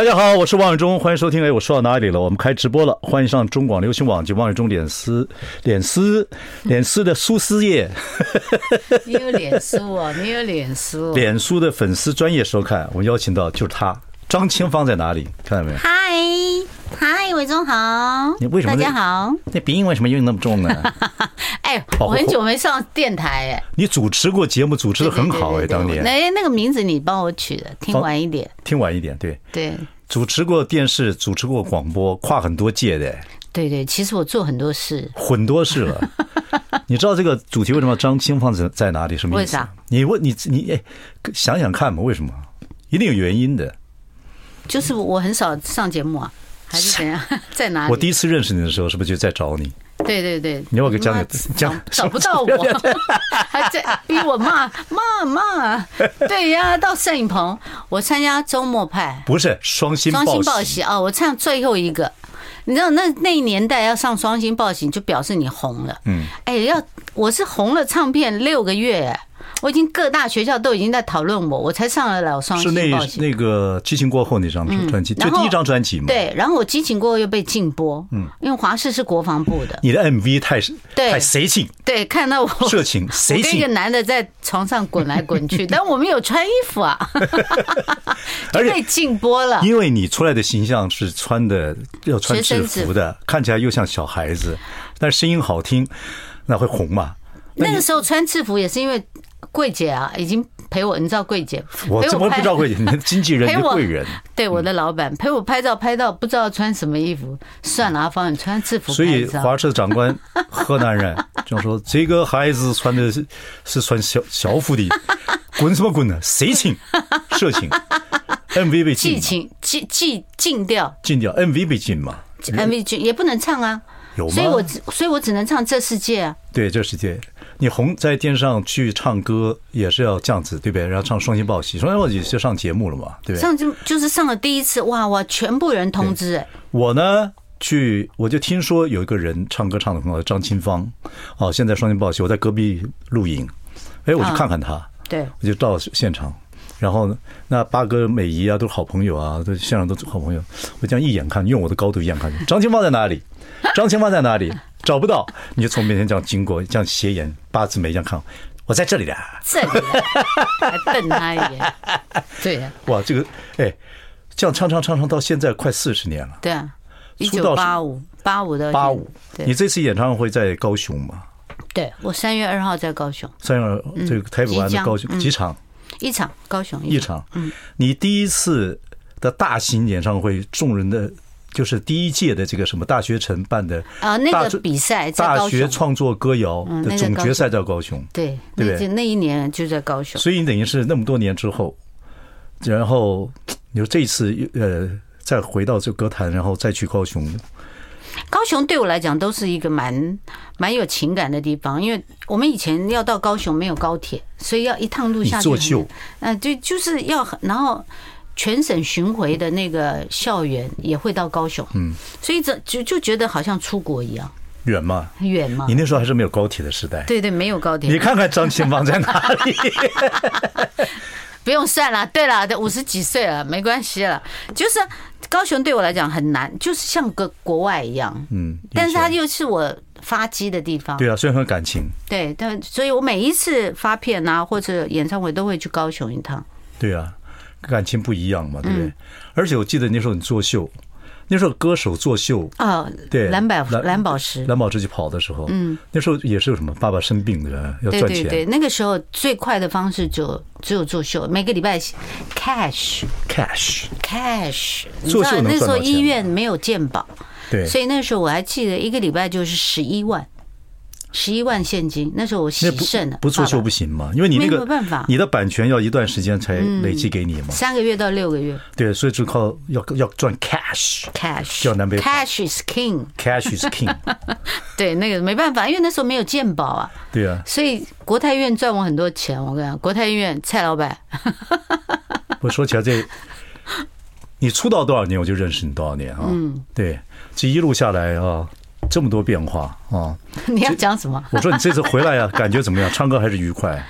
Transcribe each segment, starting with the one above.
大家好，我是王伟忠，欢迎收听。哎，我说到哪里了？我们开直播了，欢迎上中广流行网及王伟忠脸丝、脸丝、脸丝的苏丝叶。你有脸书啊？你有脸书？脸书的粉丝专业收看，我们邀请到就是他，张清芳在哪里？看到没有？嗨嗨，伟忠好。你为什么？大家好。那鼻音为什么用那么重呢？哎，我很久没上电台哎。你主持过节目，主持的很好哎，当年。哎，那个名字你帮我取的，听晚一点。听晚一点，对对。主持过电视，主持过广播，跨很多界的。对对，其实我做很多事，很多事了。你知道这个主题为什么张清放在在哪里？什么意思？为啥？你问你你哎，想想看嘛，为什么？一定有原因的。就是我很少上节目啊，还是怎样？在哪里？我第一次认识你的时候，是不是就在找你？对对对，你要我给讲讲讲，找不到我，还在逼我骂骂骂。对呀，到摄影棚，我参加周末派，不是双星双星报喜啊！我唱最后一个，你知道那那年代要上双星报喜，就表示你红了。嗯，哎，要我是红了唱片六个月。我已经各大学校都已经在讨论我，我才上了老双。是那那个激情过后那张专辑，就第一张专辑嘛。对，然后我激情过后又被禁播，嗯，因为华视是国防部的。你的 MV 太太色情，对，看到我色情，我跟一个男的在床上滚来滚去，但我们有穿衣服啊，就被禁播了。因为你出来的形象是穿的要穿制服的，看起来又像小孩子，但是声音好听，那会红嘛？那个时候穿制服也是因为。柜姐啊，已经陪我，你知道柜姐？我怎么不知道柜姐？你的经纪人是贵人。对，我的老板陪我拍照，拍到不知道穿什么衣服，算了，放你穿制服。所以华社长官河南人就说：“这个孩子穿的是是穿校校服的，滚什么滚呢？谁请，色情。MV 被禁，禁禁禁禁掉，禁掉。MV 被禁嘛？MV 禁也不能唱啊。有吗？所以我只所以我只能唱这世界啊。对，这世界。你红在电视上去唱歌也是要这样子，对不对？然后唱双星报喜，双星报喜就上节目了嘛，对不对？上就就是上了第一次，哇哇，全部人通知哎。我呢去，我就听说有一个人唱歌唱的很好，张清芳，哦，现在双星报喜，我在隔壁录影，哎，我去看看他，对，我就到现场，然后那八哥、美姨啊，都是好朋友啊，都现场都是好朋友，我这样一眼看，用我的高度一眼看，张清芳在哪里？张清芳在哪里？找不到，你就从面前这样经过，这样斜眼八字眉这样看，我在这里的，这里还瞪他一眼，对呀，哇，这个哎，这样唱唱唱唱到现在快四十年了，对啊，一九八五八五的八五，你这次演唱会在高雄吗？对，我三月二号在高雄，三月二这个台北湾的高雄几场？一场，高雄一场，嗯，你第一次的大型演唱会，众人的。就是第一届的这个什么大学城办的啊，那个比赛大学创作歌谣的总决赛在高雄，对对对，那一年就在高雄。所以你等于是那么多年之后，然后你说这一次呃再回到这歌坛，然后再去高雄。高雄对我来讲都是一个蛮蛮有情感的地方，因为我们以前要到高雄没有高铁，所以要一趟路下去。嗯，对就是要然后。全省巡回的那个校园也会到高雄，嗯，所以这就就觉得好像出国一样，远吗？远吗？你那时候还是没有高铁的时代，对对，没有高铁。你看看张清芳在哪里？不用算了，对了，都五十几岁了，没关系了。就是高雄对我来讲很难，就是像个国外一样，嗯，但是它又是我发迹的地方，对啊，所以很感情。对，但所以我每一次发片啊或者演唱会都会去高雄一趟。对啊。感情不一样嘛，对不对？而且我记得那时候你作秀，那时候歌手作秀啊，对蓝宝蓝宝石。蓝宝石去跑的时候，嗯，那时候也是有什么爸爸生病的要赚钱，对对对，那个时候最快的方式就只有作秀，每个礼拜 cash cash cash，你知道那时候医院没有健保，对，所以那时候我还记得一个礼拜就是十一万，十一万现金，那时候我洗肾了，不作秀不行嘛？因为你那个没办法，你的版权要一段时间才累积给你嘛，三个月到六个月。对，所以就靠要要赚 cash，cash 叫南北 cash is king，cash is king。对，那个没办法，因为那时候没有鉴宝啊。对啊。所以国泰医院赚我很多钱，我跟你讲，国泰医院蔡老板。我说起来这，你出道多少年，我就认识你多少年啊。嗯，对，这一路下来啊。这么多变化啊！你要讲什么？我说你这次回来呀，感觉怎么样？唱歌还是愉快？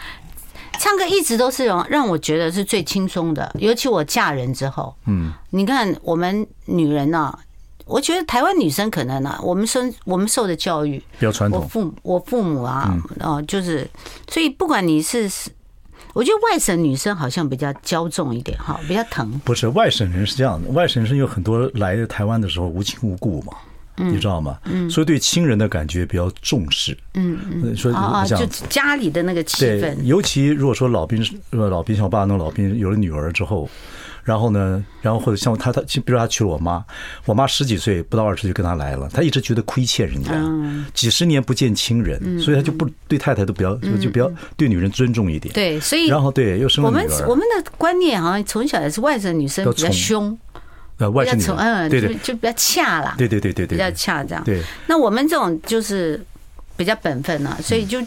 唱歌一直都是让让我觉得是最轻松的，尤其我嫁人之后。嗯，你看我们女人呢，我觉得台湾女生可能呢，我们生我们受的教育比较传统。我父我父母啊，哦，就是所以不管你是，我觉得外省女生好像比较骄纵一点哈，比较疼。不是外省人是这样的，外省人有很多来台湾的时候无亲无故嘛。你知道吗？嗯，所以对亲人的感觉比较重视。嗯嗯，所以啊，就家里的那个气氛。尤其如果说老兵，老兵像我爸那种老兵有了女儿之后，然后呢，然后或者像他他，比如说他娶了我妈，我妈十几岁不到二十就跟他来了，他一直觉得亏欠人家，几十年不见亲人，所以他就不对太太都比较就比较对女人尊重一点。对，所以然后对又生。我们我们的观念好像从小也是外省女生比较凶。呃，外省女，嗯，对对，就比较恰啦，对对对对对，比较恰这样。对，那我们这种就是比较本分了，所以就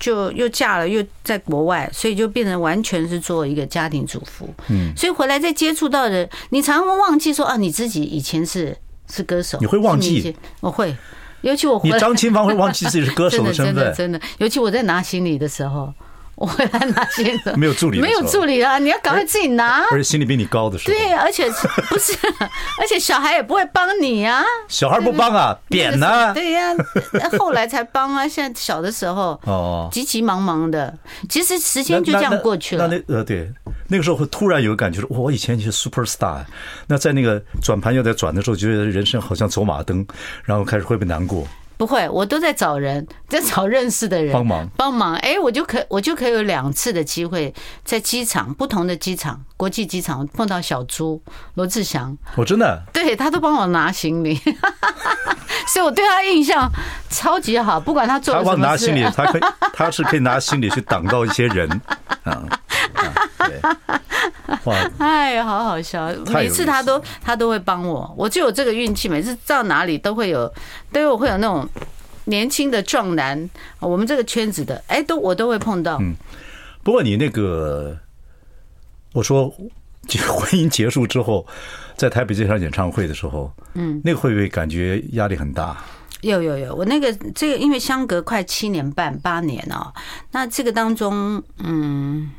就又嫁了，又在国外，所以就变成完全是做一个家庭主妇。嗯，所以回来再接触到的，你常常会忘记说啊，你自己以前是是歌手，你会忘记？我会，尤其我你张清芳会忘记自己是歌手的 身份，真的真的，尤其我在拿行李的时候。我回来拿行李，没有助理，没有助理啊！你要赶快自己拿，而且行李比你高的时候，对，而且不是，而且小孩也不会帮你啊，小孩不帮啊，扁呢，对呀，后来才帮啊，现在小的时候。哦，急急忙忙的，其实时间就这样过去了。那那呃，对，那个时候会突然有个感觉，我以前就是 super star，那在那个转盘要在转的时候，觉得人生好像走马灯，然后开始会不会难过？不会，我都在找人，在找认识的人帮忙帮忙。哎，我就可我就可以有两次的机会，在机场不同的机场，国际机场碰到小猪罗志祥。我真的对他都帮我拿行李，所以我对他印象超级好。不管他做他拿行李，他可以 他是可以拿行李去挡到一些人啊。对。哎，好好笑！每次他都他都会帮我，我就有这个运气。每次到哪里都会有，都有会有那种年轻的壮男，我们这个圈子的，哎，都我都会碰到。嗯，不过你那个，我说婚姻结束之后，在台北这场演唱会的时候，嗯，那个会不会感觉压力很大？有有有，我那个这个因为相隔快七年半八年哦，那这个当中，嗯，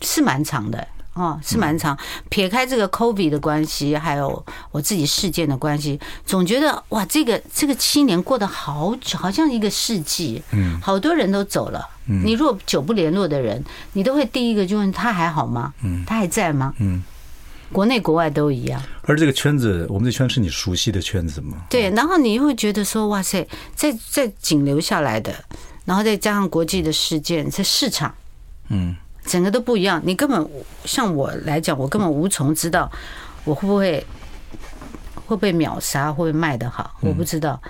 是蛮长的。哦，是蛮长。撇开这个 COVID 的关系，还有我自己事件的关系，总觉得哇，这个这个七年过得好久，好像一个世纪。嗯，好多人都走了。嗯，你如果久不联络的人，你都会第一个就问他还好吗？嗯，他还在吗？嗯，国内国外都一样。而这个圈子，我们这圈是你熟悉的圈子吗？对，然后你又会觉得说，哇塞，在在仅留下来的，然后再加上国际的事件，在市场，嗯。整个都不一样，你根本像我来讲，我根本无从知道我会不会会被秒杀，会不会卖得好，我不知道。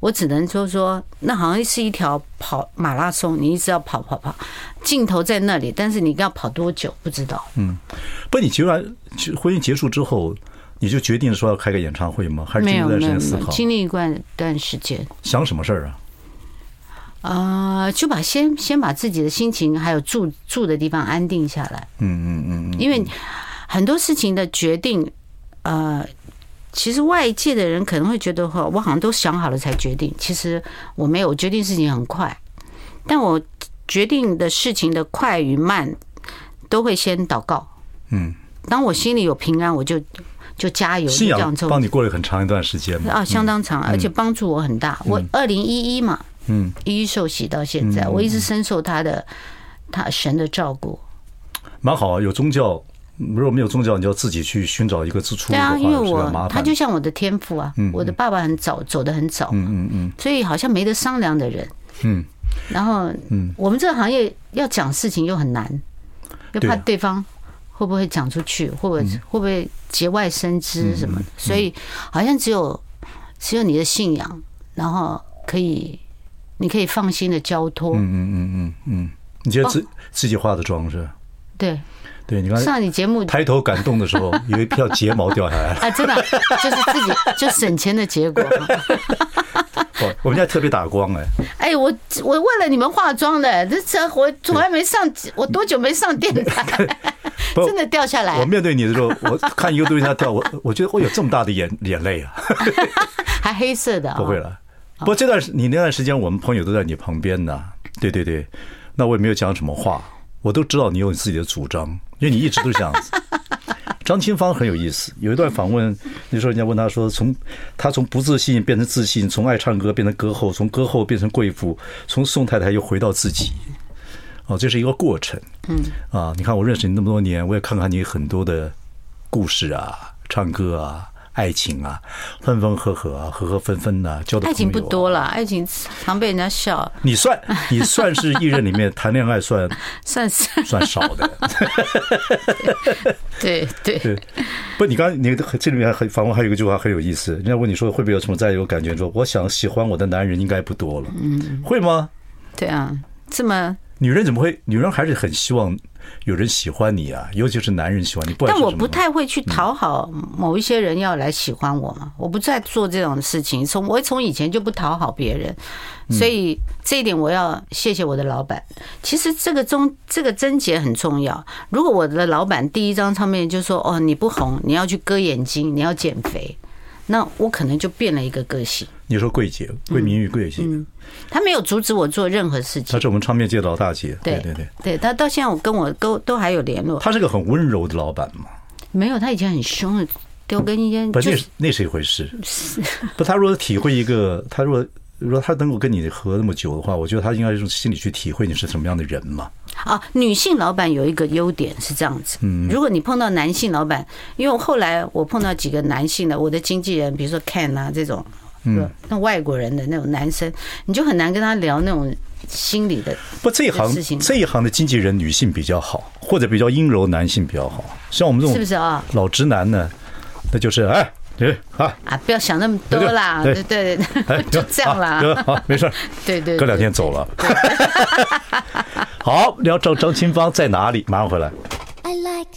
我只能说说，那好像是一条跑马拉松，你一直要跑跑跑，尽头在那里，但是你要跑多久不知道。嗯，不，你结完婚姻结束之后，你就决定说要开个演唱会吗？还是经历一段时间思考？经历一段段时间，想什么事儿啊？啊，就把先先把自己的心情还有住住的地方安定下来。嗯嗯嗯，因为很多事情的决定，呃，其实外界的人可能会觉得哈，我好像都想好了才决定。其实我没有，我决定事情很快，但我决定的事情的快与慢，都会先祷告。嗯，当我心里有平安，我就就加油。信仰帮你过了很长一段时间啊，相当长，而且帮助我很大。我二零一一嘛。嗯，一一受洗到现在，我一直深受他的他神的照顾，蛮好啊。有宗教，如果没有宗教，你就要自己去寻找一个支出。对啊，因为我他就像我的天赋啊，我的爸爸很早走的很早，嗯嗯嗯，所以好像没得商量的人，嗯，然后嗯，我们这个行业要讲事情又很难，又怕对方会不会讲出去，会不会会不会节外生枝什么，所以好像只有只有你的信仰，然后可以。你可以放心的交托。嗯嗯嗯嗯嗯，你觉得自自己化的妆是？对。对，你看上你节目抬头感动的时候，有一票睫毛掉下来了啊！真的，就是自己 就省钱的结果。我我们家特别打光哎！哎，我我为了你们化妆的，这这我从来没上，我多久没上电台？真的掉下来。我面对你的时候，我看一个东西它掉，我我觉得会有这么大的眼眼泪啊！还黑色的？不会了。不过这段你那段时间，我们朋友都在你旁边呢。对对对，那我也没有讲什么话，我都知道你有你自己的主张。因为你一直都是这样子，张清芳很有意思。有一段访问，那时候人家问他说：“从他从不自信变成自信，从爱唱歌变成歌后，从歌后变成贵妇，从宋太太又回到自己。”哦，这是一个过程。嗯啊，你看我认识你那么多年，我也看看你很多的故事啊，唱歌啊。爱情啊，分分合合啊，合合分分呐，交的。爱情不多了，爱情 常被人家笑。你算，你算是艺人里面谈恋爱算 算是算少的。对对对，不，你刚刚你这里面还访问还有一个句话很有意思，人家问你说会不会有什么再有感觉？说我想喜欢我的男人应该不多了。嗯，会吗？对啊，这么女人怎么会？女人还是很希望。有人喜欢你啊，尤其是男人喜欢你。但我不太会去讨好某一些人要来喜欢我嘛，我不再做这种事情。从我从以前就不讨好别人，所以这一点我要谢谢我的老板。其实这个中这个症结很重要。如果我的老板第一张唱片就说：“哦，你不红，你要去割眼睛，你要减肥。”那我可能就变了一个个性。你说桂姐，桂明玉桂姐，嗯，她没有阻止我做任何事情。他是我们唱片界的老大姐，对对对，对她到现在我跟我都都还有联络。他是个很温柔的老板嘛？没有，他以前很凶的，丢根烟。不，那是那是一回事。是，不，她如果体会一个，他如果。如果他能够跟你合那么久的话，我觉得他应该用心里去体会你是什么样的人嘛。啊，女性老板有一个优点是这样子，嗯，如果你碰到男性老板，因为后来我碰到几个男性的，我的经纪人，比如说 Ken 啊这种，嗯，那外国人的那种男生，你就很难跟他聊那种心理的。不，这一行这一行的经纪人女性比较好，或者比较阴柔，男性比较好。像我们这种是不是啊？老直男呢，那就是哎。对啊啊！不要想那么多啦，对对对，就这样啦。好，没事。对对，隔两天走了。好，聊张张清芳在哪里？马上回来。I like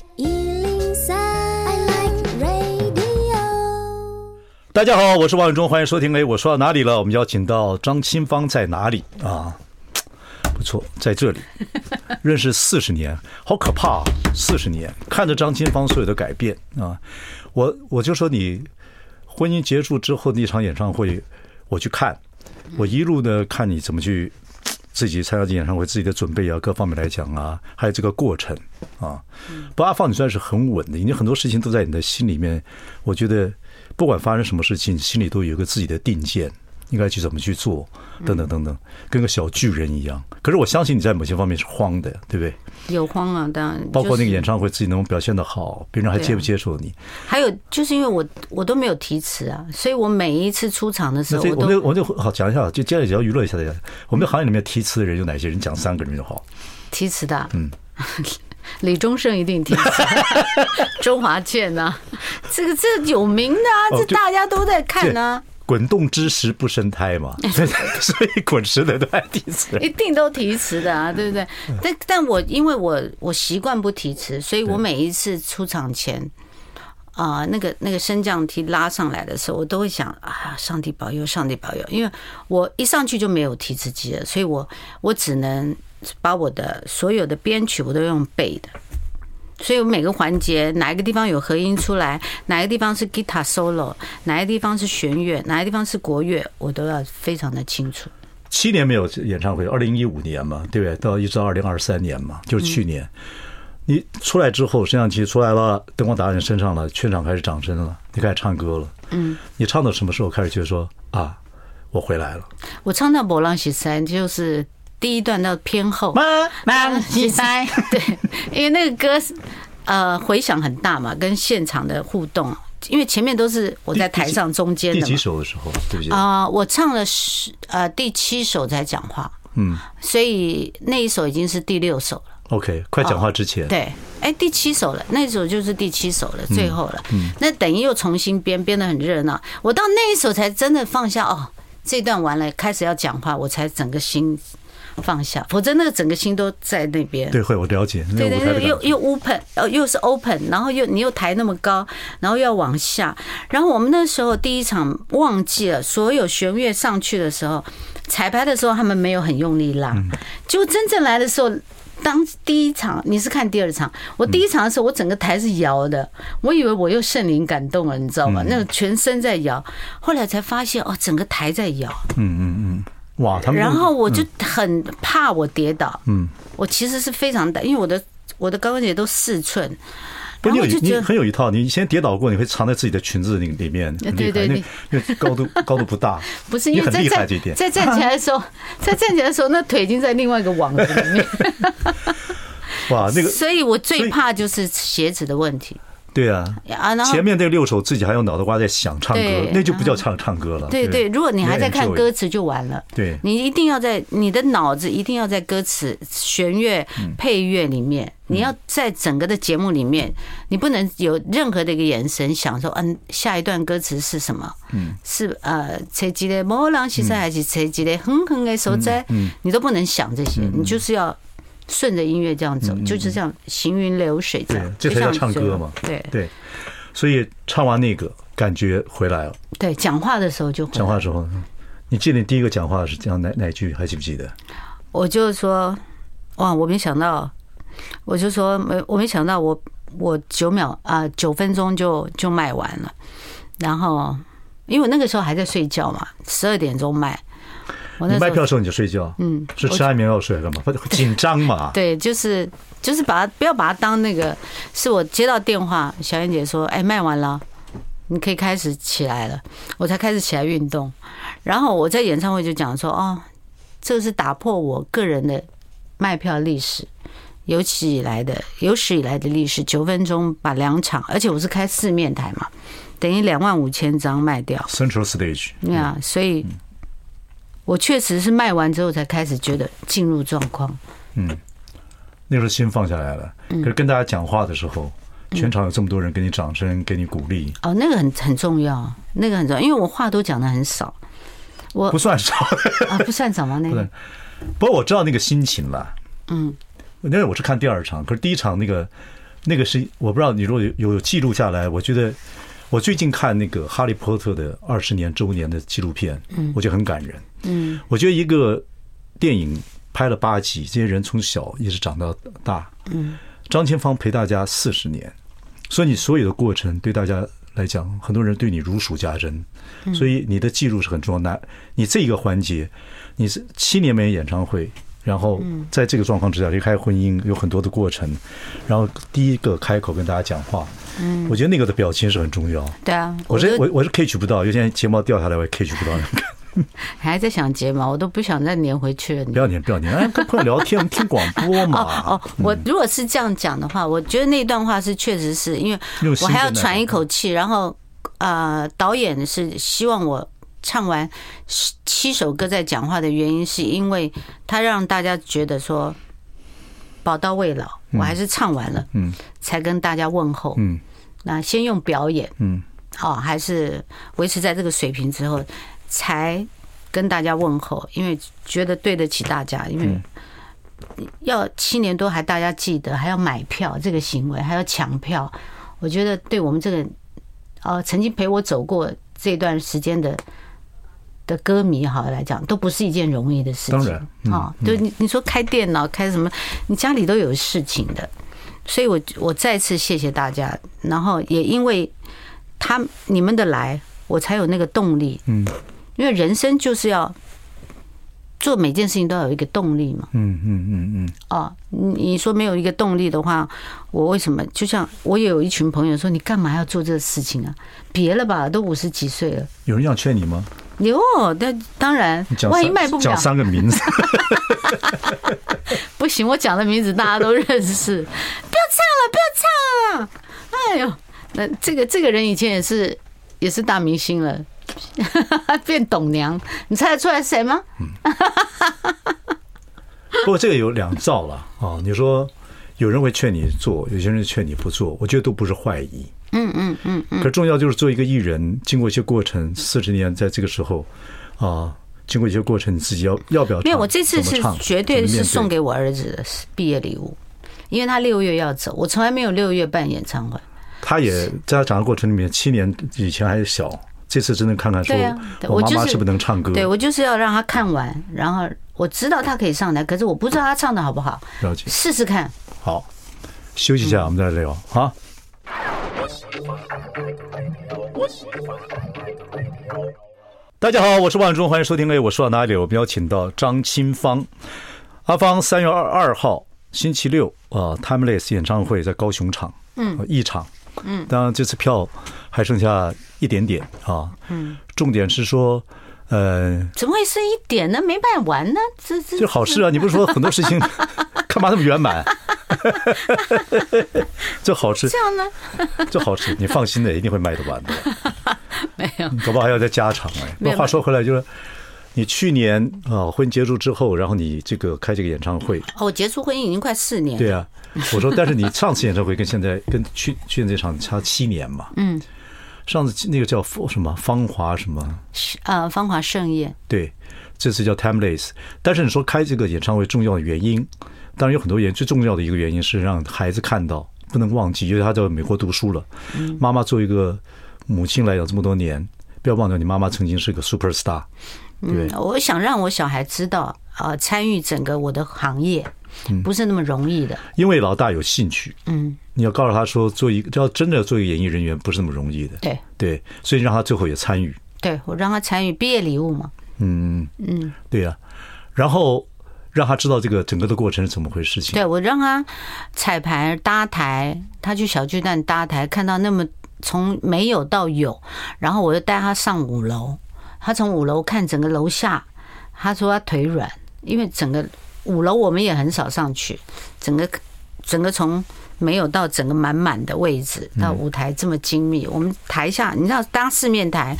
大家好，我是王永忠，欢迎收听。哎，我说到哪里了？我们邀请到张清芳在哪里啊？不错，在这里 认识四十年，好可怕啊！四十年，看着张清芳所有的改变啊。我我就说你婚姻结束之后那场演唱会，我去看，我一路的看你怎么去自己参加这演唱会，自己的准备啊，各方面来讲啊，还有这个过程啊。不，阿放你算是很稳的，因为很多事情都在你的心里面。我觉得不管发生什么事情，心里都有一个自己的定见。应该去怎么去做，等等等等，跟个小巨人一样。可是我相信你在某些方面是慌的，对不对？有慌啊，当然。包括那个演唱会，自己能表现的好，别人还接不接受你？还有就是因为我我都没有提词啊，所以我每一次出场的时候，我我就我就好讲一下，就接下来只要娱乐一下大家。我们行业里面提词的人有哪些人？讲三个人就好。提词的，嗯，李宗盛一定提词，周华健呐，这个这有名的啊，这大家都在看呢。滚动之时不生胎嘛，所以滚石的都爱提词，一定都提词的啊，对不对？但但我因为我我习惯不提词，所以我每一次出场前啊，那个那个升降梯拉上来的时候，我都会想啊，上帝保佑，上帝保佑，因为我一上去就没有提词机了，所以我我只能把我的所有的编曲我都用背的。所以我每个环节，哪一个地方有合音出来，哪一个地方是 guitar solo，哪一个地方是弦乐，哪一个地方是国乐，我都要非常的清楚。七年没有演唱会，二零一五年嘛，对不对？到一直到二零二三年嘛，就是去年。你出来之后，摄像机出来了，灯光打在你身上了，全场开始掌声了，你开始唱歌了。嗯。你唱到什么时候开始觉得说啊，我回来了？我唱到《波浪西山》就是。第一段到偏后，对，因为那个歌呃回响很大嘛，跟现场的互动，因为前面都是我在台上中间的。第几首的时候，对不对？啊，我唱了十呃第七首才讲话，嗯，所以那一首已经是第六首了。OK，快讲话之前，对，哎，第七首了，那首就是第七首了，最后了，嗯，那等于又重新编，编得很热闹。我到那一首才真的放下哦。这段完了，开始要讲话，我才整个心放下，否则那个整个心都在那边。对，会我了解。对对对，又又 open，呃，又是 open，然后又你又抬那么高，然后又要往下。然后我们那时候第一场忘记了，所有弦乐上去的时候，彩排的时候他们没有很用力拉，就真正来的时候。当第一场你是看第二场，我第一场的时候，我整个台是摇的，我以为我又圣灵感动了，你知道吗？那个全身在摇，后来才发现哦，整个台在摇。嗯嗯嗯，哇，他们。然后我就很怕我跌倒。嗯，我其实是非常的，因为我的我的高跟鞋都四寸。不，你有你很有一套，你先跌倒过，你会藏在自己的裙子里里面。对对对，因为高度高度不大。不是，因为在站在站起来的时候，在站起来的时候，那腿已经在另外一个网子里面。哇，那个，所以我最怕就是鞋子的问题。对啊，前面那六首自己还用脑袋瓜在想唱歌，那就不叫唱唱歌了。对对，如果你还在看歌词就完了。对，你一定要在你的脑子一定要在歌词、弦乐、配乐里面，你要在整个的节目里面，你不能有任何的一个眼神想说，嗯，下一段歌词是什么？嗯，是呃，谁记得某浪西塞还是谁记得哼哼的所在？嗯，你都不能想这些，你就是要。顺着音乐这样走，就是这样行云流水这样。对，这才叫唱歌嘛。对对，所以唱完那个感觉回来了。对，讲话的时候就讲话的时候，你记得你第一个讲话是讲哪哪句？还记不记得？我就说，哇，我没想到，我就说没，我没想到我，我我九秒啊，九分钟就就卖完了。然后，因为我那个时候还在睡觉嘛，十二点钟卖。你卖票的时候你就睡觉，嗯，是吃安眠药睡干嘛？紧张嘛？对，就是就是把它不要把它当那个，是我接到电话，小燕姐说，哎，卖完了，你可以开始起来了，我才开始起来运动。然后我在演唱会就讲说，哦，这是打破我个人的卖票历史，有史以来的有史以来的历史，九分钟把两场，而且我是开四面台嘛，等于两万五千张卖掉，Central Stage，对啊，所以。我确实是卖完之后才开始觉得进入状况。嗯，那时候心放下来了。可是跟大家讲话的时候，全场有这么多人给你掌声，给你鼓励。哦，那个很很重要，那个很重要，因为我话都讲的很少。我不算少啊，不算少吗？那个。不过我知道那个心情了。嗯，因为我是看第二场，可是第一场那个那个是我不知道你如果有有记录下来，我觉得。我最近看那个《哈利波特》的二十年周年的纪录片，我觉得很感人。嗯，我觉得一个电影拍了八集，这些人从小一直长到大。嗯，张清芳陪大家四十年，所以你所有的过程对大家来讲，很多人对你如数家珍。所以你的记录是很重要的。你这一个环节，你是七年没演唱会。然后在这个状况之下离开婚姻有很多的过程，然后第一个开口跟大家讲话，嗯，我觉得那个的表情是很重要。对啊，我是我我是 catch 不到，有些睫毛掉下来我也 catch 不到。还在想睫毛，我都不想再粘回去了。不要粘，不要粘，哎，跟朋友聊天，我 们听广播嘛。哦，我如果是这样讲的话，我觉得那段话是确实是因为我还要喘一口气，然后呃，导演是希望我。唱完七首歌再讲话的原因，是因为他让大家觉得说宝刀未老，我还是唱完了，嗯，才跟大家问候，嗯，那先用表演，嗯，好，还是维持在这个水平之后，才跟大家问候，因为觉得对得起大家，因为要七年多还大家记得，还要买票这个行为，还要抢票，我觉得对我们这个呃曾经陪我走过这段时间的。的歌迷好来讲，都不是一件容易的事情。当然，啊，对你你说开电脑开什么，你家里都有事情的。所以我我再次谢谢大家，然后也因为他你们的来，我才有那个动力。嗯，因为人生就是要做每件事情都要有一个动力嘛。嗯嗯嗯嗯。哦，你说没有一个动力的话，我为什么？就像我也有一群朋友说，你干嘛要做这个事情啊？别了吧，都五十几岁了。有人要劝你吗？有，那当然，万一卖不了，讲三个名字，不行，我讲的名字大家都认识。不要唱了，不要唱了！哎呦，那这个这个人以前也是也是大明星了，变董娘，你猜得出来是谁吗？不过这个有两造了啊，你说有人会劝你做，有些人劝你不做，我觉得都不是坏意。嗯嗯嗯，可重要就是做一个艺人，经过一些过程，四十年在这个时候，啊，经过一些过程，你自己要要不要？没有，我这次是绝对是送给我儿子的毕业礼物，因为他六月要走，我从来没有六月办演唱会。他也在他长的过程里面，七年以前还是小，这次真的看看说，我妈妈是不是能唱歌？对我就是要让他看完，然后我知道他可以上台，可是我不知道他唱的好不好，了解，试试看。好，休息一下，我们再来聊啊。大家好，我是万忠，欢迎收听。哎，我说到哪里？我们邀请到张清芳，阿芳三月二二号星期六啊，Timeless 演唱会在高雄场，嗯，一场。嗯，当然这次票还剩下一点点啊。嗯，重点是说，呃，怎么会是一点呢？没办完呢？这这就好事啊！你不是说很多事情干嘛那么圆满？这好吃，这样呢？这好吃，你放心的，一定会卖得完的。没有，搞不好还要再加场哎。那话说回来，就是你去年啊婚结束之后，然后你这个开这个演唱会。哦，结束婚姻已经快四年。对啊，我说，但是你上次演唱会跟现在跟去去年这场差七年嘛。嗯。上次那个叫什么芳华什么？呃，芳华盛宴。对，这次叫 Timeless。但是你说开这个演唱会重要的原因，当然有很多原因，最重要的一个原因是让孩子看到，不能忘记，因为他在美国读书了。妈妈做一个母亲来讲这么多年，不要忘掉你妈妈曾经是个 super star。嗯，我想让我小孩知道啊，参与整个我的行业。不是那么容易的，嗯，因为老大有兴趣。嗯，你要告诉他说，做一个要真的做一个演艺人员不是那么容易的。对对，所以让他最后也参与。对，我让他参与毕业礼物嘛。嗯嗯，对呀，然后让他知道这个整个的过程是怎么回事情。对，我让他彩排搭台，他去小巨蛋搭台，看到那么从没有到有，然后我就带他上五楼，他从五楼看整个楼下，他说他腿软，因为整个。五楼我们也很少上去，整个整个从没有到整个满满的位置，到舞台这么精密，我们台下你知道当四面台，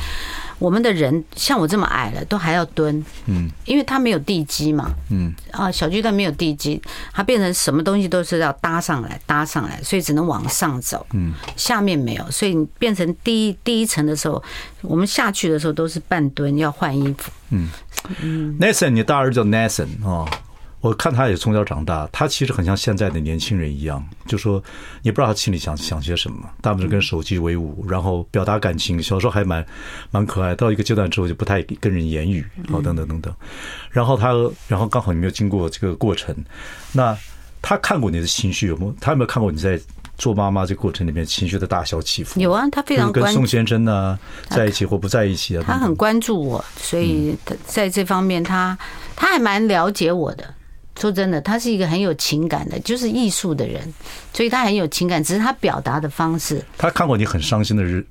我们的人像我这么矮了都还要蹲，嗯，因为它没有地基嘛，嗯，啊小巨蛋没有地基，它变成什么东西都是要搭上来搭上来，所以只能往上走，嗯，下面没有，所以你变成第一第一层的时候，我们下去的时候都是半蹲要换衣服，嗯。嗯，Nathan，你大儿子叫 Nathan 啊。我看他也从小长大，他其实很像现在的年轻人一样，就说你不知道他心里想想些什么，大部分是跟手机为伍，然后表达感情。小时候还蛮蛮可爱，到一个阶段之后就不太跟人言语，哦，等等等等。然后他，然后刚好你没有经过这个过程，那他看过你的情绪有没有？他有没有看过你在做妈妈这个过程里面情绪的大小起伏？有啊，他非常跟宋先生呢在一起或不在一起啊。他很关注我，所以在这方面他他还蛮了解我的。说真的，他是一个很有情感的，就是艺术的人，所以他很有情感，只是他表达的方式。他看过你很伤心的日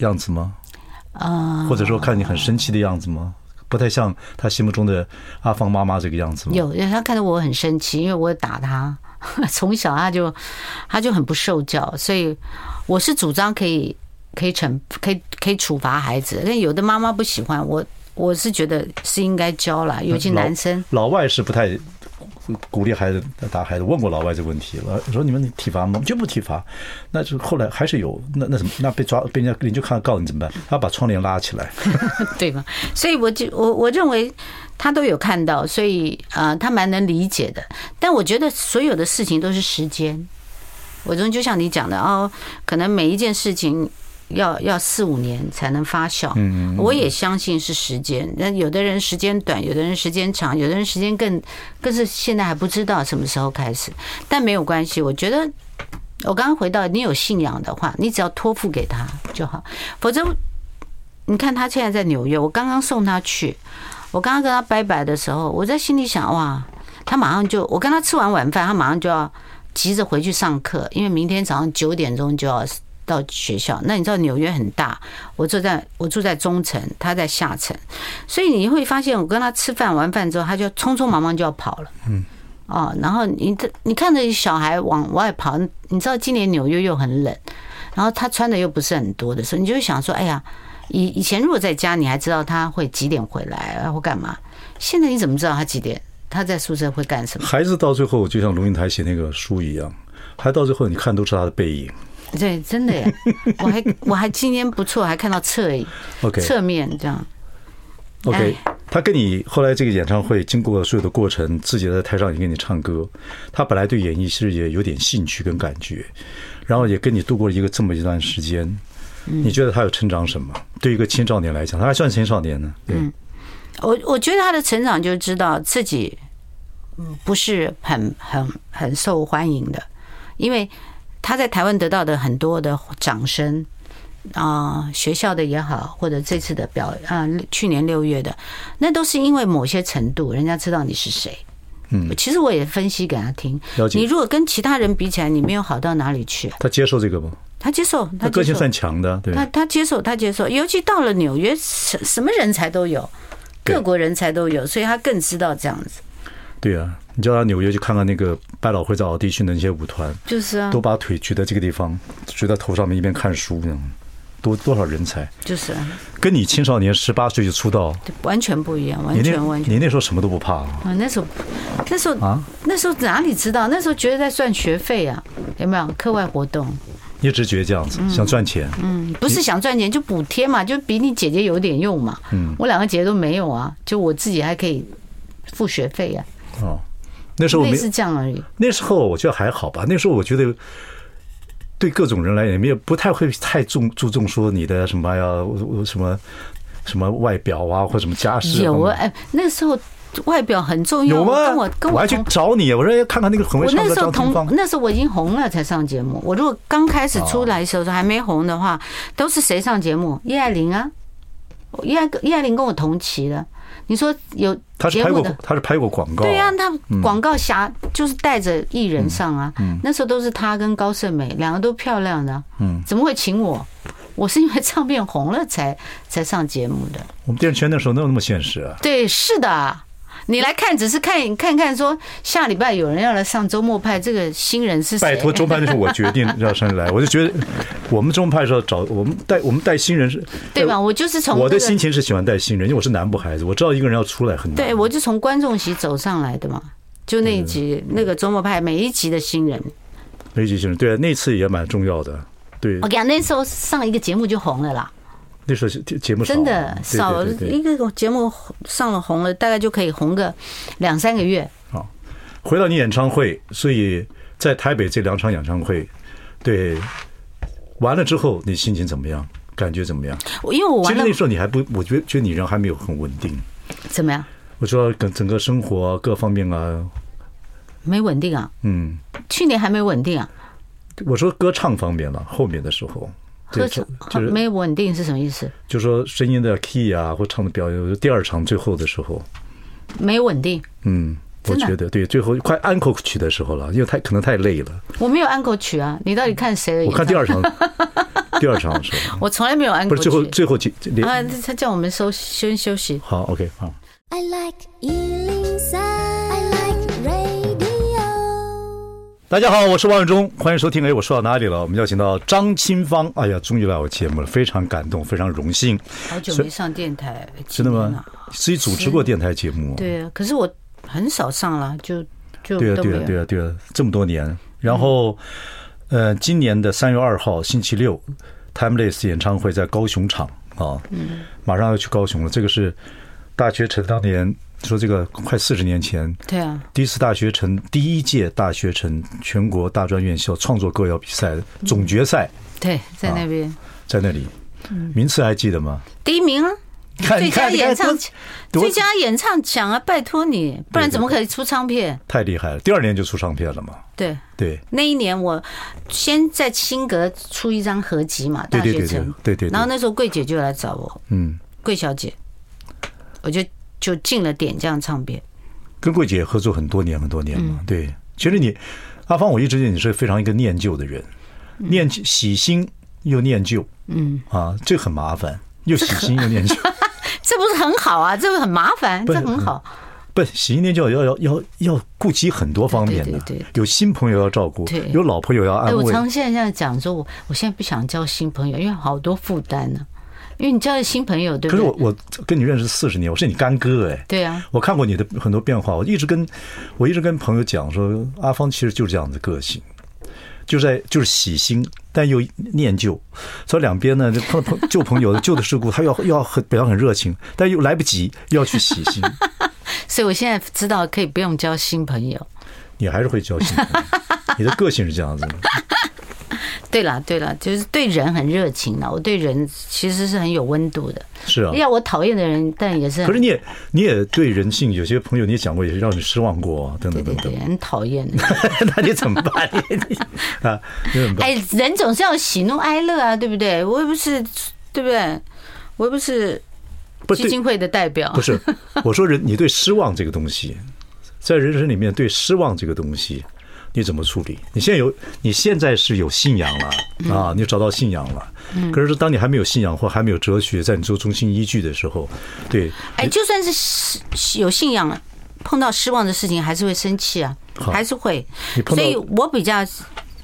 样子吗？啊，或者说看你很生气的样子吗？不太像他心目中的阿芳妈妈这个样子吗？有，他看到我很生气，因为我打他，从小他就他就很不受教，所以我是主张可以可以惩可以可以处罚孩子，但有的妈妈不喜欢我，我是觉得是应该教了，尤其男生。老，老外是不太。鼓励孩子打孩子，问过老外这个问题了，说你们体罚吗？就不体罚，那就后来还是有，那那什么，那被抓被人家你就看到告你怎么办？他把窗帘拉起来，对吧？所以我就我我认为他都有看到，所以啊，他蛮能理解的。但我觉得所有的事情都是时间，我认为就像你讲的哦，可能每一件事情。要要四五年才能发酵，我也相信是时间。那有的人时间短，有的人时间长，有的人时间更更是现在还不知道什么时候开始。但没有关系，我觉得我刚刚回到你有信仰的话，你只要托付给他就好。否则，你看他现在在纽约，我刚刚送他去，我刚刚跟他拜拜的时候，我在心里想哇，他马上就我跟他吃完晚饭，他马上就要急着回去上课，因为明天早上九点钟就要。到学校，那你知道纽约很大，我住在我住在中层，他在下层，所以你会发现，我跟他吃饭完饭之后，他就匆匆忙忙就要跑了。嗯，哦，然后你这你看着小孩往外跑，你知道今年纽约又很冷，然后他穿的又不是很多的时候，你就会想说，哎呀，以以前如果在家，你还知道他会几点回来或干嘛，现在你怎么知道他几点？他在宿舍会干什么？孩子到最后就像龙应台写那个书一样，还到最后你看都是他的背影。对，真的耶！我还我还今天不错，还看到侧影，侧面这样。OK，他跟你后来这个演唱会经过所有的过程，自己在台上也给你唱歌。他本来对演艺事业有点兴趣跟感觉，然后也跟你度过了一个这么一段时间。你觉得他有成长什么？对一个青少年来讲，他还算青少年呢。对，我我觉得他的成长就知道自己不是很很很受欢迎的，因为他在台湾得到的很多的掌声。啊，学校的也好，或者这次的表啊，去年六月的，那都是因为某些程度，人家知道你是谁。嗯，其实我也分析给他听。你如果跟其他人比起来，你没有好到哪里去。他接受这个吗？他接受，他个性算强的。对。他他接受，他接受，尤其到了纽约，什什么人才都有，各国人才都有，所以他更知道这样子。对啊，你叫他纽约去看看那个百老汇在奥地逊的那些舞团，就是啊，都把腿举在这个地方，举在头上面一边看书那样。多多少人才？就是啊跟你青少年十八岁就出道，完全不一样，完全完全。你那时候什么都不怕啊？那时候，那时候啊，那时候哪里知道？那时候觉得在赚学费啊，有没有课外活动？一直觉得这样子，想赚钱。嗯，不是想赚钱，就补贴嘛，就比你姐姐有点用嘛。嗯，我两个姐姐都没有啊，就我自己还可以付学费啊。哦，那时候没是这样而已。那时候我觉得还好吧。那时候我觉得。对各种人来讲，也没有不太会太重注重说你的什么呀，什么什么外表啊，或什么家世。有啊，哎，那时候外表很重要。有吗？跟我跟我，我还去找你，我说看看那个很会唱歌的张清芳。那时候我已经红了才上节目。我如果刚开始出来的时候还没红的话，都是谁上节目？叶爱玲啊，叶爱叶爱玲跟我同期的。你说有他是拍过，他是拍过广告。对呀，他广告侠就是带着艺人上啊。那时候都是他跟高胜美两个都漂亮的。嗯，怎么会请我？我是因为唱片红了才才上节目的。我们电视圈那时候哪有那么现实啊？对，是的。你来看，只是看看看，说下礼拜有人要来上周末派，这个新人是谁？拜托，周末派那时候我决定要上来，我就觉得我们周末派的时候找我们带我们带新人是，对吧？我就是从我的心情是喜欢带新人，因为我是南部孩子，我知道一个人要出来很难。对，我就从观众席走上来的嘛，就那一集那个周末派每一集的新人，每一集新人，对啊，那次也蛮重要的。对，我讲那时候上一个节目就红了啦。那时候节目真的少一个节目上了红了，大概就可以红个两三个月。好，回到你演唱会，所以在台北这两场演唱会，对，完了之后你心情怎么样？感觉怎么样？因为我完了其实那时候你还不，我觉得觉得你人还没有很稳定。怎么样？我说整整个生活各方面啊，没稳定啊。嗯，去年还没稳定啊。我说歌唱方面了，后面的时候。歌唱就是没有稳定是什么意思？就是说声音的 key 啊，或唱的表演，第二场最后的时候没有稳定。嗯，我觉得对，最后快安可曲的时候了，因为太可能太累了。我没有安可曲啊，你到底看谁的？我看第二场，第二场的时候，我从来没有安可曲。不是最后最后几啊，他叫我们休先休息。好，OK，好。I like 大家好，我是王永忠，欢迎收听。哎，我说到哪里了？我们邀请到张清芳。哎呀，终于来我节目了，非常感动，非常荣幸。好久没上电台，真的吗？自己主持过电台节目？对啊，可是我很少上了，就就对啊，对啊，对啊，对啊，这么多年。然后，呃，今年的三月二号星期六，Timeless 演唱会在高雄场啊，嗯，马上要去高雄了。这个是大学城当年。说这个快四十年前，对啊，第一次大学城第一届大学城全国大专院校创作歌谣比赛总决赛，对，在那边，在那里，名次还记得吗？第一名啊，最佳演唱，最佳演唱奖啊！拜托你，不然怎么可以出唱片？太厉害了，第二年就出唱片了嘛。对对，那一年我先在新格出一张合集嘛，大学城，对对，然后那时候桂姐就来找我，嗯，桂小姐，我就。就进了点将唱片，跟桂姐合作很多年很多年嘛。对，其实你阿芳，我一直觉得你是非常一个念旧的人，念喜新又念旧，嗯啊，这很麻烦，又喜新又念旧，这不是很好啊？这个很麻烦，这很好。不，喜新念旧要要要要顾及很多方面的，对，有新朋友要照顾，有老朋友要安慰。我常现在这样讲说，我我现在不想交新朋友，因为好多负担呢。因为你交的新朋友，对不对？可是我我跟你认识四十年，我是你干哥哎。对啊，我看过你的很多变化，我一直跟我一直跟朋友讲说，阿芳其实就是这样的个性。就在就是喜新，但又念旧，所以两边呢，就碰碰旧朋友的旧的事故，他要要很表现很热情，但又来不及要去喜新。所以我现在知道可以不用交新朋友。你还是会交新朋友，你的个性是这样子的。对了对了，就是对人很热情的，我对人其实是很有温度的。是啊，要我讨厌的人，但也是。可是你也你也对人性，有些朋友你也讲过，也是让你失望过，等等等等。很讨厌。那你怎么办？你 啊，你怎么办？哎，人总是要喜怒哀乐啊，对不对？我又不是，对不对？我又不是基金会的代表。不是，我说人，你对失望这个东西，在人生里面对失望这个东西。你怎么处理？你现在有，你现在是有信仰了啊，你找到信仰了。可是当你还没有信仰或还没有哲学在你做中心依据的时候，对，哎，就算是有信仰，碰到失望的事情还是会生气啊，还是会。所以我比较，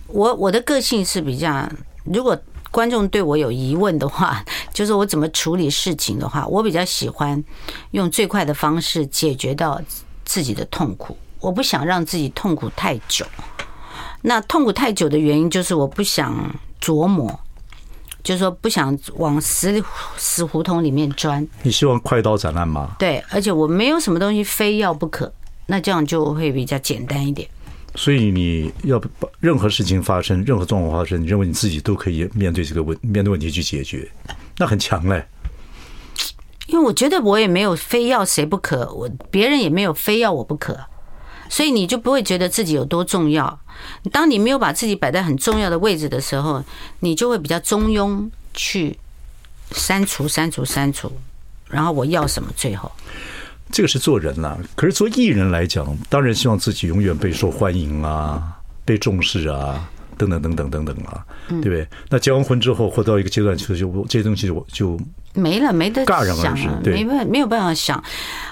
我我的个性是比较，如果观众对我有疑问的话，就是我怎么处理事情的话，我比较喜欢用最快的方式解决到自己的痛苦。我不想让自己痛苦太久，那痛苦太久的原因就是我不想琢磨，就是说不想往死死胡同里面钻。你希望快刀斩乱麻？对，而且我没有什么东西非要不可，那这样就会比较简单一点。所以你要把任何事情发生，任何状况发生，你认为你自己都可以面对这个问面对问题去解决，那很强嘞。因为我觉得我也没有非要谁不可，我别人也没有非要我不可。所以你就不会觉得自己有多重要。当你没有把自己摆在很重要的位置的时候，你就会比较中庸去删除、删除、删除。然后我要什么？最后，这个是做人啊。可是做艺人来讲，当然希望自己永远备受欢迎啊，被重视啊，等等等等等等啊，对不对？那结完婚之后，或到一个阶段，就就这些东西我就没了，没得戛然而止，对，没没有办法想。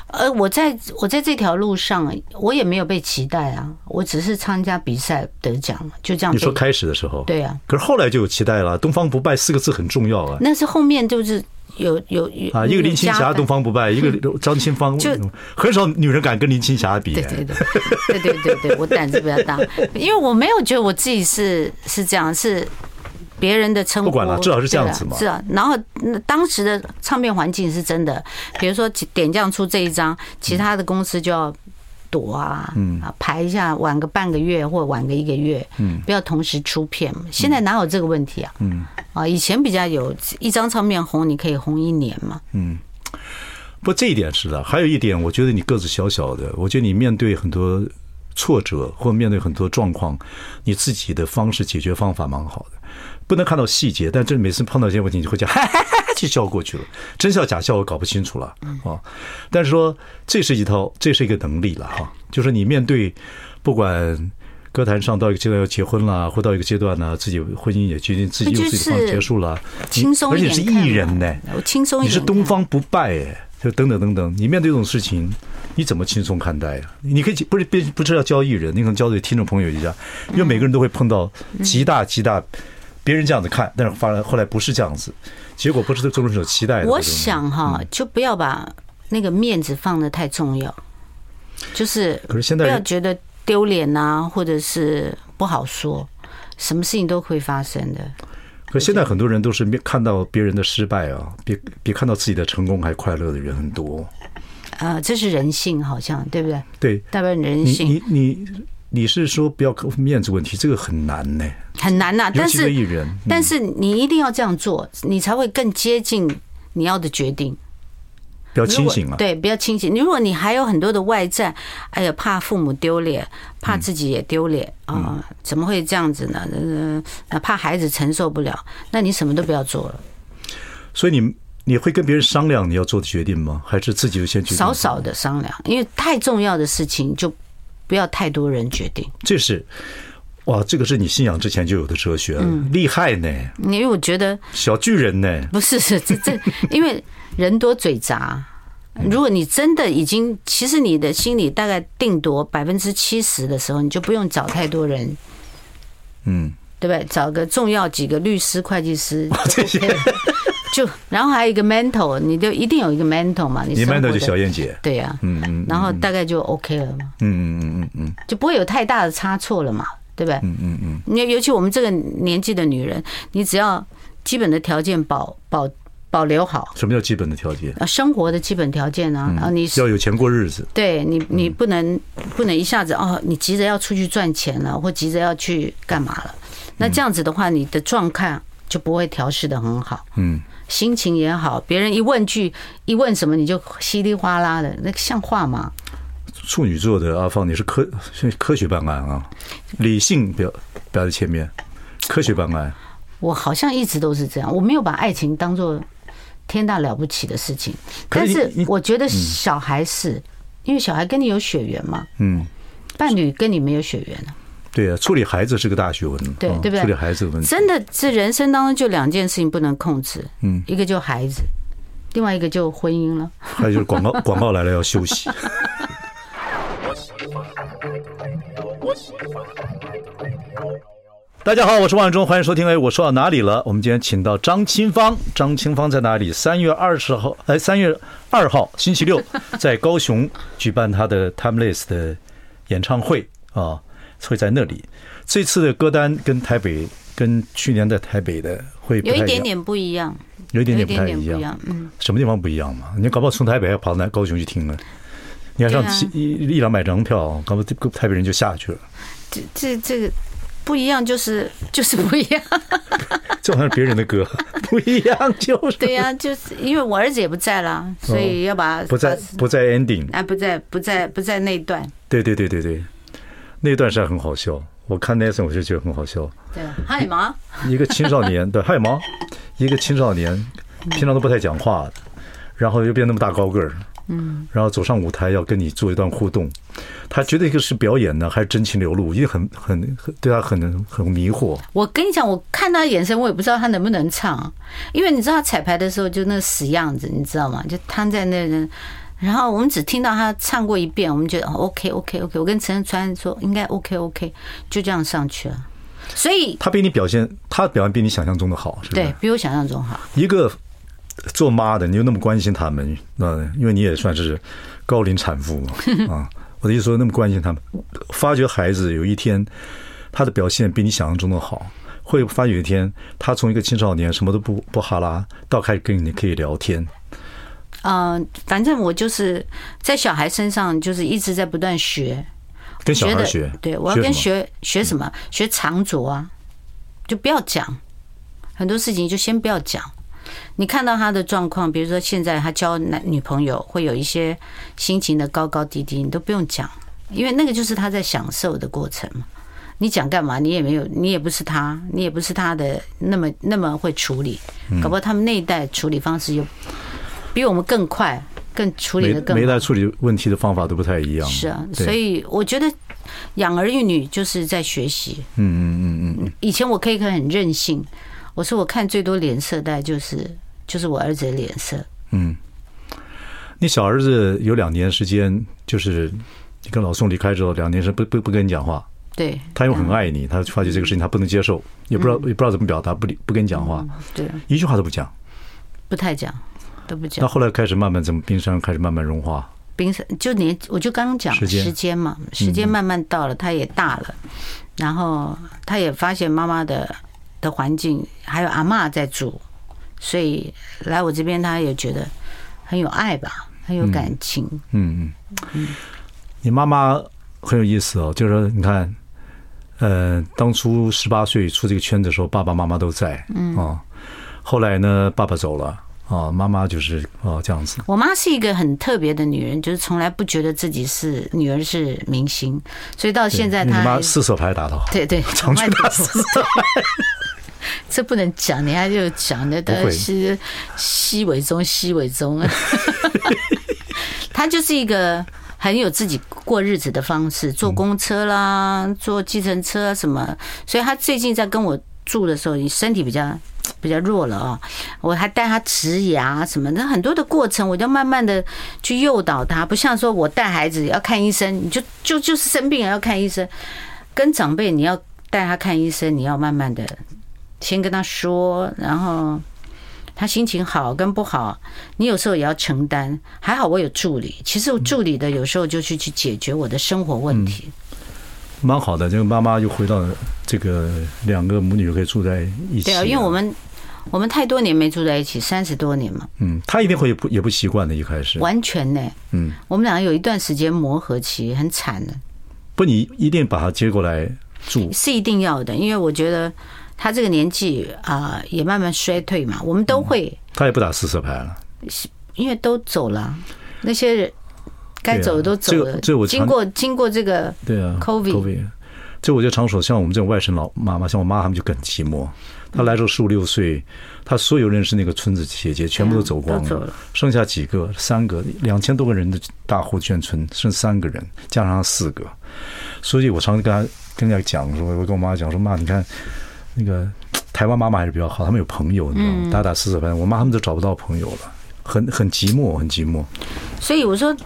呃，我在我在这条路上，我也没有被期待啊，我只是参加比赛得奖，就这样。你说开始的时候，对啊，可是后来就有期待了。东方不败四个字很重要啊。那是后面就是有有有啊，一个林青霞，东方不败，一个张清芳，就很少女人敢跟林青霞比。对对对对对对对，我胆子比较大，因为我没有觉得我自己是是这样是。别人的称呼不管了，至少是这样子嘛。是啊，然后当时的唱片环境是真的，比如说点将出这一张，其他的公司就要躲啊，嗯啊排一下，晚个半个月或晚个一个月，嗯，不要同时出片嘛。现在哪有这个问题啊？嗯啊，以前比较有一张唱片红，你可以红一年嘛。嗯，不，这一点是的。还有一点，我觉得你个子小小的，我觉得你面对很多挫折或面对很多状况，你自己的方式解决方法蛮好的。不能看到细节，但这每次碰到一些问题，你就会讲 就笑过去了，真笑假笑我搞不清楚了啊。但是说这是一套，这是一个能力了哈。就是你面对不管歌坛上到一个阶段要结婚了，或到一个阶段呢，自己婚姻也决定自己用自己方式结束了，轻松而且是艺人呢，我轻松你是东方不败哎，就等等等等，你面对这种事情，你怎么轻松看待啊？你可以不是不不是要教艺人，你可能教给听众朋友一下，因为每个人都会碰到极大极大。别人这样子看，但是发来后来不是这样子，结果不是对众人所期待的。我想哈，就不要把那个面子放的太重要，就是可是现在不要觉得丢脸啊，或者是不好说，什么事情都会发生的。可现在很多人都是看到别人的失败啊，比比看到自己的成功还快乐的人很多。啊，这是人性，好像对不对？对，代表人性。你你。你是说不要克服面子问题？这个很难呢，很难呐。但是，但是你一定要这样做，你才会更接近你要的决定。比较清醒啊，对，比较清醒。如果你还有很多的外在，哎呀，怕父母丢脸，怕自己也丢脸啊，怎么会这样子呢？呃，怕孩子承受不了，那你什么都不要做了。所以你你会跟别人商量你要做的决定吗？还是自己就先决定？少少的商量，因为太重要的事情就。不要太多人决定，这是哇，这个是你信仰之前就有的哲学，厉害呢。因为我觉得小巨人呢，不是是这这，因为人多嘴杂。如果你真的已经，其实你的心里大概定夺百分之七十的时候，你就不用找太多人，嗯，对不对？找个重要几个律师、会计师这些。就然后还有一个 mentor，你就一定有一个 mentor 嘛？你 mentor 就小燕姐，对呀，嗯嗯，然后大概就 OK 了嘛，嗯嗯嗯嗯嗯，就不会有太大的差错了嘛。对不对？嗯嗯嗯。你尤其我们这个年纪的女人，你只要基本的条件保保保留好。什么叫基本的条件？啊，生活的基本条件啊，啊，你要有钱过日子。对你，你不能不能一下子哦，你急着要出去赚钱了，或急着要去干嘛了？那这样子的话，你的状况就不会调试得很好。嗯。心情也好，别人一问句，一问什么你就稀里哗啦的，那个像话吗？处女座的阿芳，你是科是 科学办案啊，理性表表在前面，科学办案。我好像一直都是这样，我没有把爱情当做天大了不起的事情。但是我觉得小孩是，因为小孩跟你有血缘嘛，嗯，伴侣跟你没有血缘。对啊，处理孩子是个大学问，对对不对？处理孩子的问题，真的是人生当中就两件事情不能控制，嗯，一个就孩子，另外一个就婚姻了。还有就是广告，广告来了要休息。大家好，我是王伟忠，欢迎收听。哎，我说到哪里了？我们今天请到张清芳，张清芳在哪里？三月二十号，哎，三月二号星期六，在高雄举办他的 Timeless 的演唱会啊。会在那里，这次的歌单跟台北跟去年在台北的会有一点点不一样，有一点点不太一样，嗯，什么地方不一样嘛？你搞不好从台北要跑到高雄去听了，你要上一一两百张票，搞不好台北人就下去了。这这这个不一样，就是 就是不一样，这好像别人的歌，不一样就是。对呀，就是因为我儿子也不在了，所以要把不在不在 ending，啊，不在不在不在那段，对对对对对。那段是很好笑，我看那段我就觉得很好笑。对，海马一个青少年，对，嗨毛 一个青少年，平常都不太讲话的，然后又变那么大高个儿，嗯，然后走上舞台要跟你做一段互动，他觉得一个是表演呢，还是真情流露，因为很很对他很很迷惑。我跟你讲，我看他眼神，我也不知道他能不能唱，因为你知道他彩排的时候就那个死样子，你知道吗？就瘫在那人。然后我们只听到他唱过一遍，我们觉得 OK OK OK。我跟陈川说应该 OK OK，就这样上去了。所以他比你表现，他表现比你想象中的好，是吧？对，比我想象中好。一个做妈的，你又那么关心他们，嗯，因为你也算是高龄产妇嘛，啊，我的意思说那么关心他们，发觉孩子有一天他的表现比你想象中的好，会发觉有一天他从一个青少年什么都不不哈拉，到开始跟你可以聊天。嗯，反正我就是在小孩身上，就是一直在不断学，跟小孩学。对，我要跟学学什么？学藏拙啊，就不要讲很多事情，就先不要讲。你看到他的状况，比如说现在他交男女朋友，会有一些心情的高高低低，你都不用讲，因为那个就是他在享受的过程嘛。你讲干嘛？你也没有，你也不是他，你也不是他的那么那么会处理，搞不好他们那一代处理方式又。比我们更快，更处理的更。每一代处理问题的方法都不太一样。是啊，所以我觉得养儿育女就是在学习。嗯嗯嗯嗯。以前我可以看很任性，我说我看最多脸色，大概就是就是我儿子的脸色。嗯。你小儿子有两年时间，就是你跟老宋离开之后，两年是不不不跟你讲话。对。他又很爱你，他发觉这个事情他不能接受，也不知道也不知道怎么表达，不理不跟你讲话。对。一句话都不讲。不太讲。都不讲。那后来开始慢慢怎么冰山开始慢慢融化？冰山就年，我就刚刚讲时间嘛，时间慢慢到了，他也大了，然后他也发现妈妈的的环境还有阿嬷在住，所以来我这边他也觉得很有爱吧，很有感情。嗯嗯嗯。你妈妈很有意思哦，就是说你看，呃，当初十八岁出这个圈子的时候，爸爸妈妈都在，嗯啊，后来呢，爸爸走了。哦，妈妈就是哦这样子。我妈是一个很特别的女人，就是从来不觉得自己是女儿是明星，所以到现在她妈四手牌打的好。对对，常去打四手牌。这不能讲，你还就讲的都是西尾中西尾中啊。她就是一个很有自己过日子的方式，坐公车啦，坐计程车什么，所以她最近在跟我住的时候，你身体比较。比较弱了啊，我还带他植牙什么的，很多的过程，我就慢慢的去诱导他，不像说我带孩子要看医生，你就就就是生病了要看医生，跟长辈你要带他看医生，你要慢慢的先跟他说，然后他心情好跟不好，你有时候也要承担。还好我有助理，其实助理的有时候就去去解决我的生活问题。蛮好的，这个妈妈又回到这个两个母女可以住在一起。对啊，因为我们我们太多年没住在一起，三十多年嘛。嗯，她一定会不也不习惯的，一开始。完全呢。嗯，我们两个有一段时间磨合期，很惨的。不，你一定把她接过来住，是一定要的，因为我觉得她这个年纪啊，也慢慢衰退嘛，我们都会。她也不打四色牌了，因为都走了，那些人。该走的都走了。这我经过经过这个对啊，COVID，这我就常说，像我们这种外省老妈妈，像我妈他们就更寂寞。她来时候十五六岁，她所有认识那个村子姐姐全部都走光了，剩下几个，三个，两千多个人的大户眷村，剩三个人，加上四个。所以我常常跟她跟人家讲说，我跟我妈讲说，妈，你看那个台湾妈妈还是比较好，他们有朋友，你知道吗？打打四四分，我妈他们都找不到朋友了，很很寂寞，很寂寞。所以我说。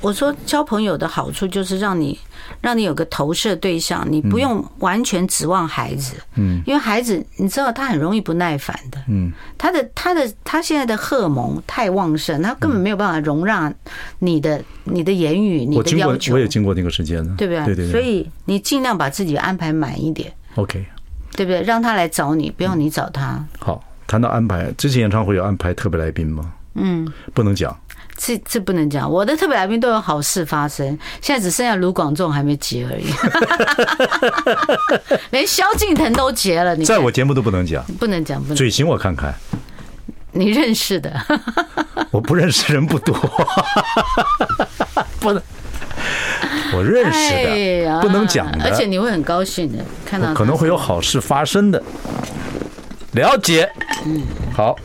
我说交朋友的好处就是让你让你有个投射对象，你不用完全指望孩子，嗯，因为孩子你知道他很容易不耐烦的，嗯，他的他的他现在的荷尔蒙太旺盛，他根本没有办法容纳你的你的言语、你的要求。我也经过那个时间呢，对不对？对对对。所以你尽量把自己安排满一点，OK，对不对？让他来找你，不要你找他。好，谈到安排，这次演唱会有安排特别来宾吗？嗯，不能讲。这这不能讲，我的特别来宾都有好事发生，现在只剩下卢广仲还没结而已，连萧敬腾都结了。你在我节目都不能讲，不能讲，不能。嘴型我看看，你认识的，我不认识人不多，不能，我认识的，不能讲的，而且你会很高兴的，看到可能会有好事发生的，了解，嗯，好。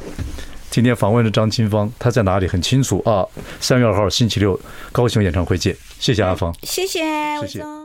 今天访问的张清芳，她在哪里很清楚啊。三月二号星期六，高雄演唱会见。谢谢阿芳，谢谢，谢谢。